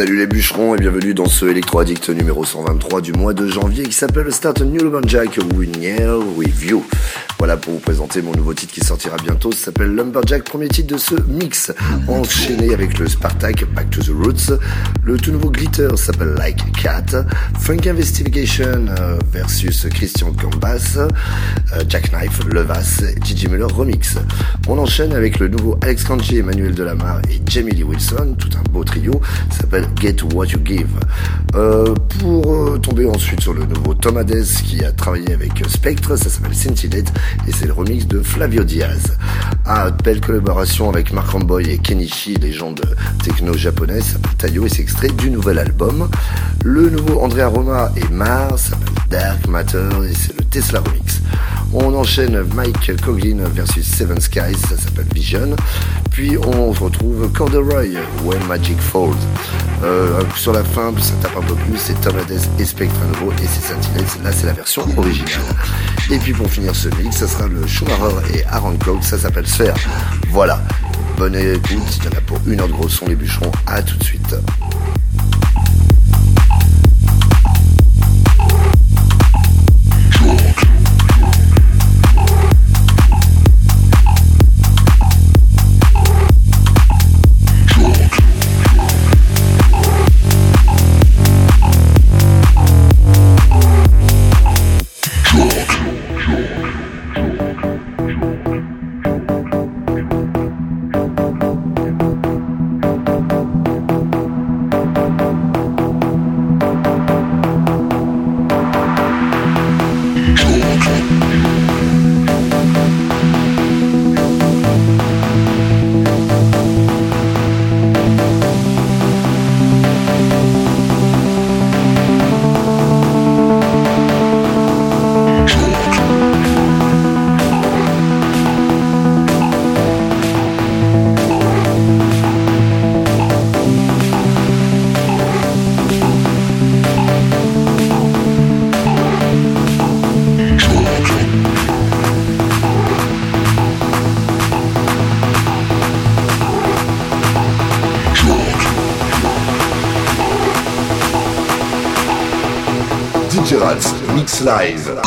Salut les bûcherons et bienvenue dans ce Electro Addict numéro 123 du mois de janvier qui s'appelle Start New Lumberjack Winier Review. Voilà pour vous présenter mon nouveau titre qui sortira bientôt. Ça s'appelle Lumberjack, premier titre de ce mix. Enchaîné avec le Spartak, Back to the Roots. Le tout nouveau Glitter s'appelle Like Cat. Funk Investigation euh, versus Christian Gambas. Euh, Jack Knife, Levas, Gigi Muller Remix. On enchaîne avec le nouveau Alex Kanji, Emmanuel Delamar et Jamie Lee Wilson. Tout un beau trio. Ça s'appelle Get What You Give. Euh, pour euh, tomber ensuite sur le nouveau Tom Hades qui a travaillé avec Spectre, ça s'appelle Scintillate et c'est le remix de Flavio Diaz. Ah, belle collaboration avec Mark Ramboy et Kenichi, légende techno japonaise, Tayo et c'est extrait du nouvel album. Le nouveau Andrea Roma et Mars Dark Matter et c'est le Tesla remix. On enchaîne Mike Coglin versus Seven Skies, ça s'appelle Vision. Puis on retrouve Corduroy, When Magic Falls. Euh, sur la fin, ça tape un peu plus, c'est Tom et Spectre nouveau, et c'est Sentinels, là c'est la version originale. Et puis pour finir ce mix, ça sera le Schumacher et Aaron Coke, ça s'appelle Sphère. Voilà, bonne écoute, il y en a pour une heure de gros son les bûcherons, à tout de suite. Live.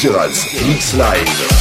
Featurals Geeks Live.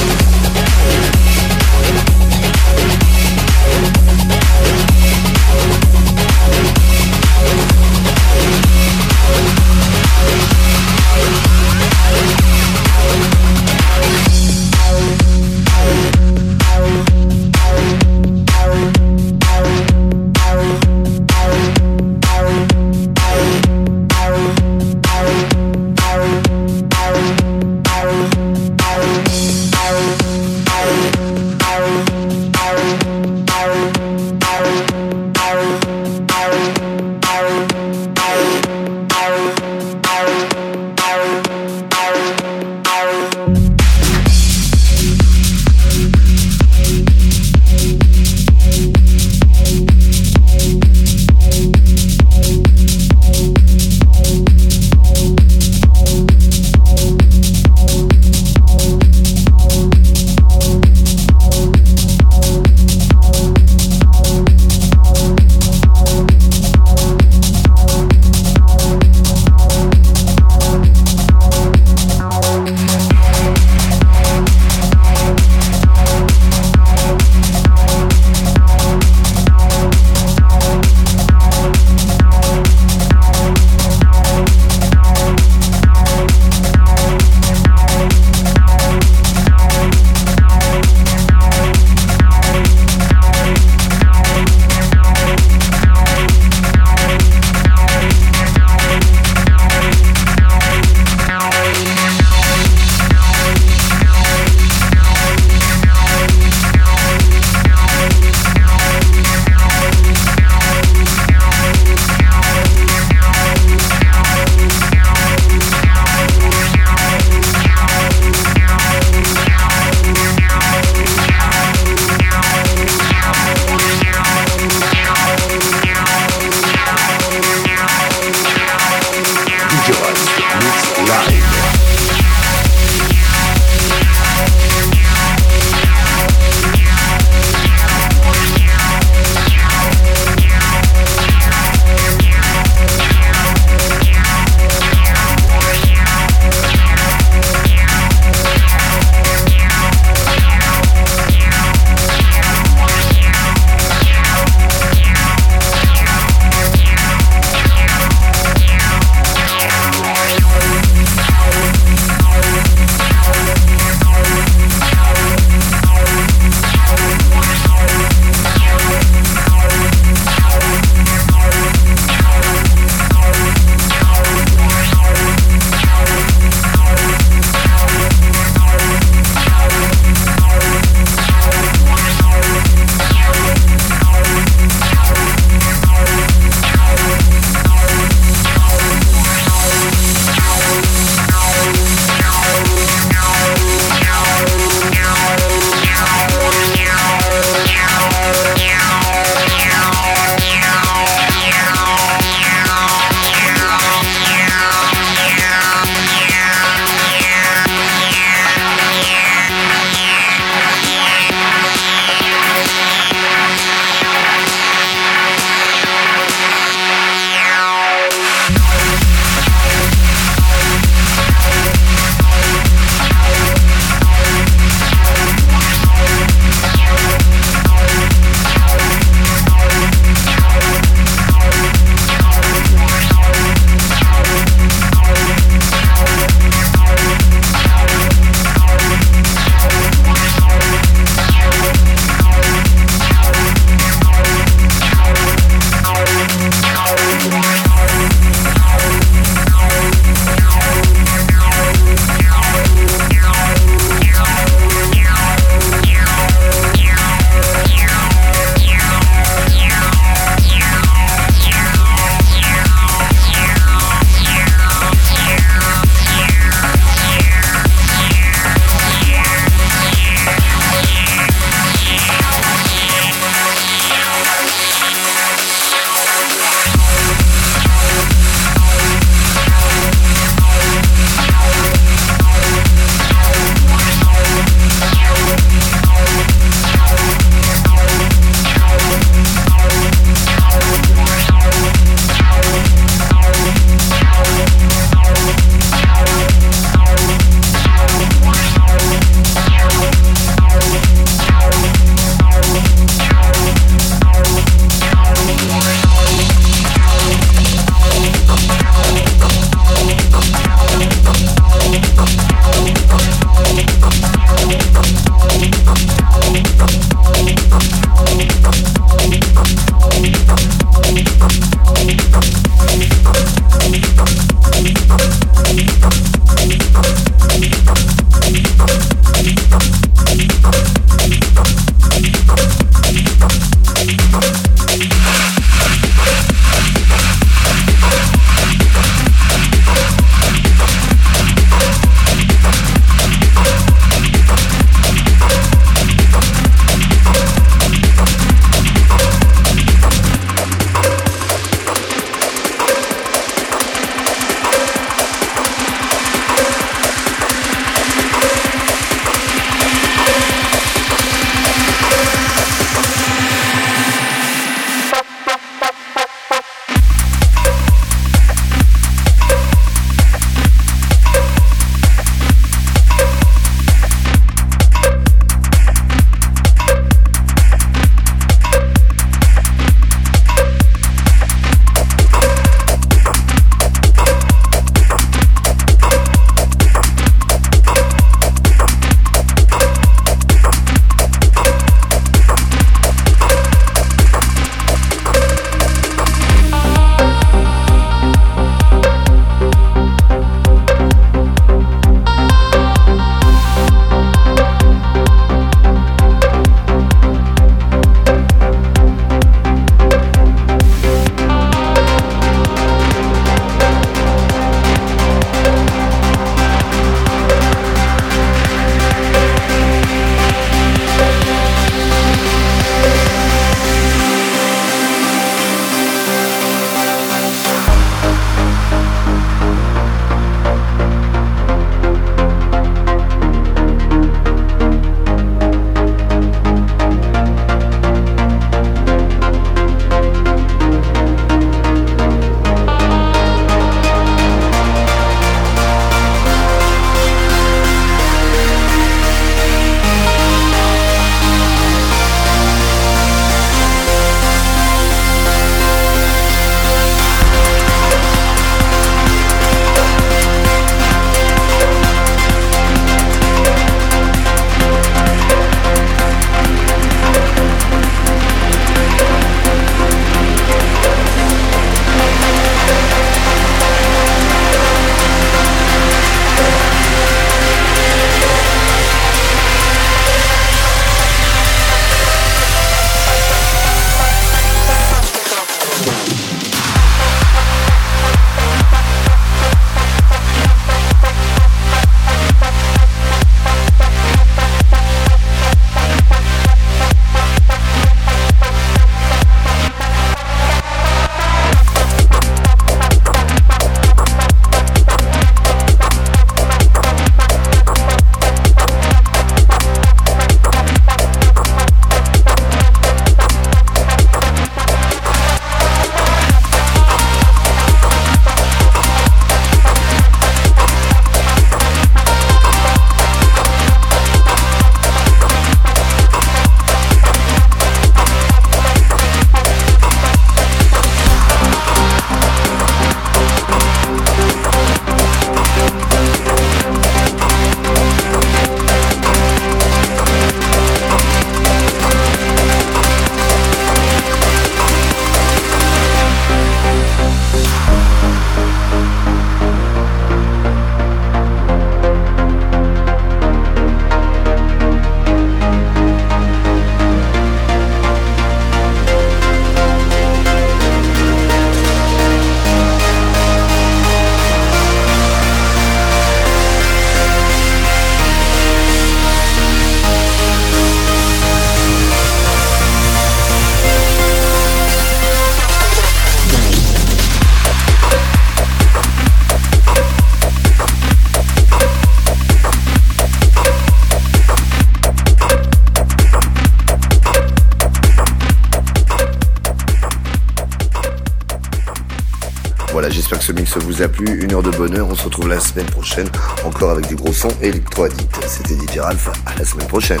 Mix vous a plu. Une heure de bonheur. On se retrouve la semaine prochaine encore avec du gros son électro-addict. C'était DJ Alpha. À la semaine prochaine.